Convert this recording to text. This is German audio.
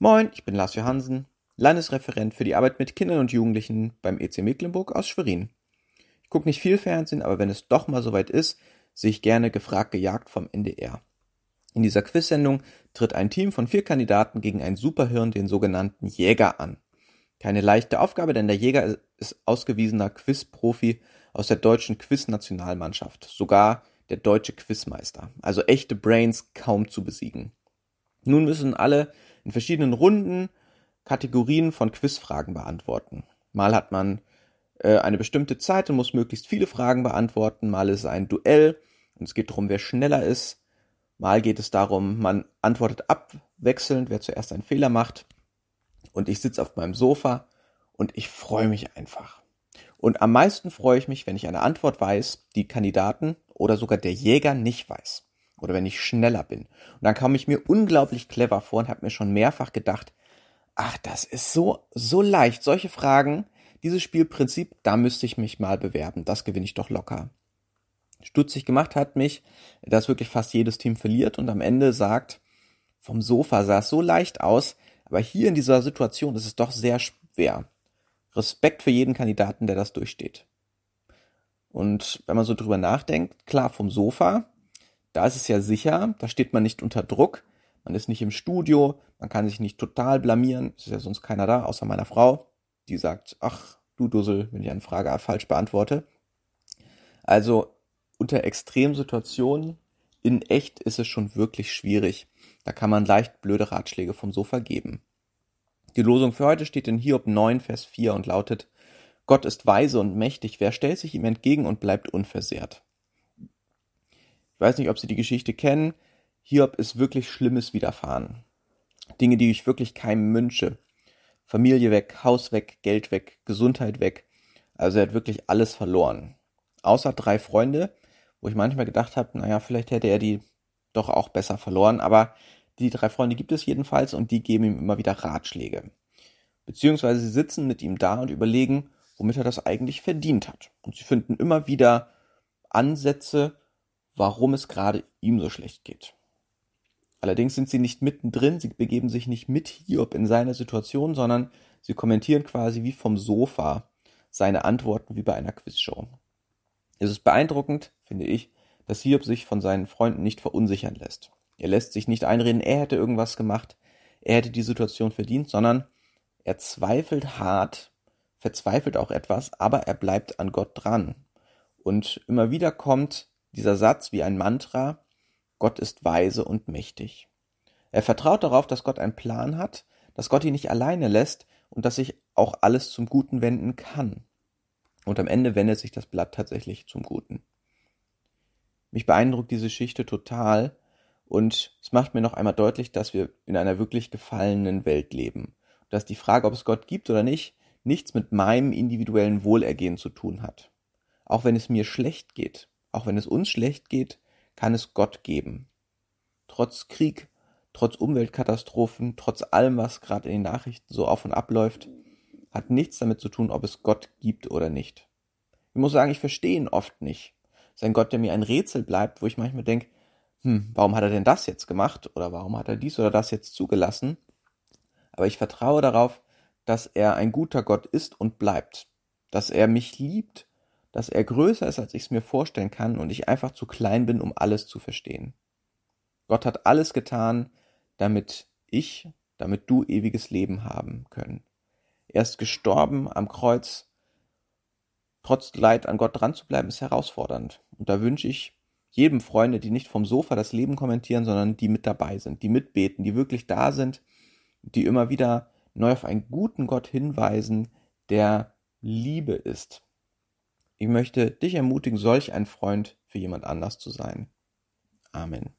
Moin, ich bin Lars Johansen, Landesreferent für die Arbeit mit Kindern und Jugendlichen beim EC Mecklenburg aus Schwerin. Ich gucke nicht viel Fernsehen, aber wenn es doch mal soweit ist, sehe ich gerne gefragt gejagt vom NDR. In dieser Quizsendung tritt ein Team von vier Kandidaten gegen ein Superhirn, den sogenannten Jäger, an. Keine leichte Aufgabe, denn der Jäger ist ausgewiesener Quizprofi aus der deutschen Quiznationalmannschaft, sogar der deutsche Quizmeister, also echte Brains kaum zu besiegen. Nun müssen alle in verschiedenen Runden Kategorien von Quizfragen beantworten. Mal hat man äh, eine bestimmte Zeit und muss möglichst viele Fragen beantworten, mal ist es ein Duell und es geht darum, wer schneller ist. Mal geht es darum, man antwortet abwechselnd, wer zuerst einen Fehler macht. Und ich sitze auf meinem Sofa und ich freue mich einfach. Und am meisten freue ich mich, wenn ich eine Antwort weiß, die Kandidaten oder sogar der Jäger nicht weiß oder wenn ich schneller bin. Und dann kam ich mir unglaublich clever vor und habe mir schon mehrfach gedacht, ach, das ist so, so leicht. Solche Fragen, dieses Spielprinzip, da müsste ich mich mal bewerben. Das gewinne ich doch locker. Stutzig gemacht hat mich, dass wirklich fast jedes Team verliert und am Ende sagt, vom Sofa sah es so leicht aus, aber hier in dieser Situation ist es doch sehr schwer. Respekt für jeden Kandidaten, der das durchsteht. Und wenn man so drüber nachdenkt, klar, vom Sofa, da ist es ja sicher, da steht man nicht unter Druck, man ist nicht im Studio, man kann sich nicht total blamieren, es ist ja sonst keiner da, außer meiner Frau, die sagt, ach, du Dussel, wenn ich eine Frage falsch beantworte. Also unter Extremsituationen in echt ist es schon wirklich schwierig. Da kann man leicht blöde Ratschläge vom Sofa geben. Die Losung für heute steht in Hiob 9, Vers 4 und lautet, Gott ist weise und mächtig, wer stellt sich ihm entgegen und bleibt unversehrt? Ich weiß nicht, ob Sie die Geschichte kennen. Hiob ist wirklich Schlimmes widerfahren. Dinge, die ich wirklich keinem wünsche. Familie weg, Haus weg, Geld weg, Gesundheit weg. Also er hat wirklich alles verloren. Außer drei Freunde, wo ich manchmal gedacht habe, naja, vielleicht hätte er die doch auch besser verloren. Aber die drei Freunde gibt es jedenfalls und die geben ihm immer wieder Ratschläge. Beziehungsweise sie sitzen mit ihm da und überlegen, womit er das eigentlich verdient hat. Und sie finden immer wieder Ansätze, warum es gerade ihm so schlecht geht. Allerdings sind sie nicht mittendrin, sie begeben sich nicht mit Hiob in seine Situation, sondern sie kommentieren quasi wie vom Sofa seine Antworten wie bei einer Quizshow. Es ist beeindruckend, finde ich, dass Hiob sich von seinen Freunden nicht verunsichern lässt. Er lässt sich nicht einreden, er hätte irgendwas gemacht, er hätte die Situation verdient, sondern er zweifelt hart, verzweifelt auch etwas, aber er bleibt an Gott dran. Und immer wieder kommt dieser Satz wie ein Mantra, Gott ist weise und mächtig. Er vertraut darauf, dass Gott einen Plan hat, dass Gott ihn nicht alleine lässt und dass sich auch alles zum Guten wenden kann. Und am Ende wendet sich das Blatt tatsächlich zum Guten. Mich beeindruckt diese Geschichte total und es macht mir noch einmal deutlich, dass wir in einer wirklich gefallenen Welt leben. Dass die Frage, ob es Gott gibt oder nicht, nichts mit meinem individuellen Wohlergehen zu tun hat. Auch wenn es mir schlecht geht, auch wenn es uns schlecht geht, kann es Gott geben. Trotz Krieg, trotz Umweltkatastrophen, trotz allem, was gerade in den Nachrichten so auf und ab läuft, hat nichts damit zu tun, ob es Gott gibt oder nicht. Ich muss sagen, ich verstehe ihn oft nicht. Es ist ein Gott, der mir ein Rätsel bleibt, wo ich manchmal denke, hm, warum hat er denn das jetzt gemacht? Oder warum hat er dies oder das jetzt zugelassen? Aber ich vertraue darauf, dass er ein guter Gott ist und bleibt. Dass er mich liebt dass er größer ist, als ich es mir vorstellen kann und ich einfach zu klein bin, um alles zu verstehen. Gott hat alles getan, damit ich, damit du ewiges Leben haben können. Er ist gestorben am Kreuz. Trotz Leid an Gott dran zu bleiben, ist herausfordernd. Und da wünsche ich jedem Freunde, die nicht vom Sofa das Leben kommentieren, sondern die mit dabei sind, die mitbeten, die wirklich da sind, die immer wieder neu auf einen guten Gott hinweisen, der Liebe ist, ich möchte dich ermutigen, solch ein Freund für jemand anders zu sein. Amen.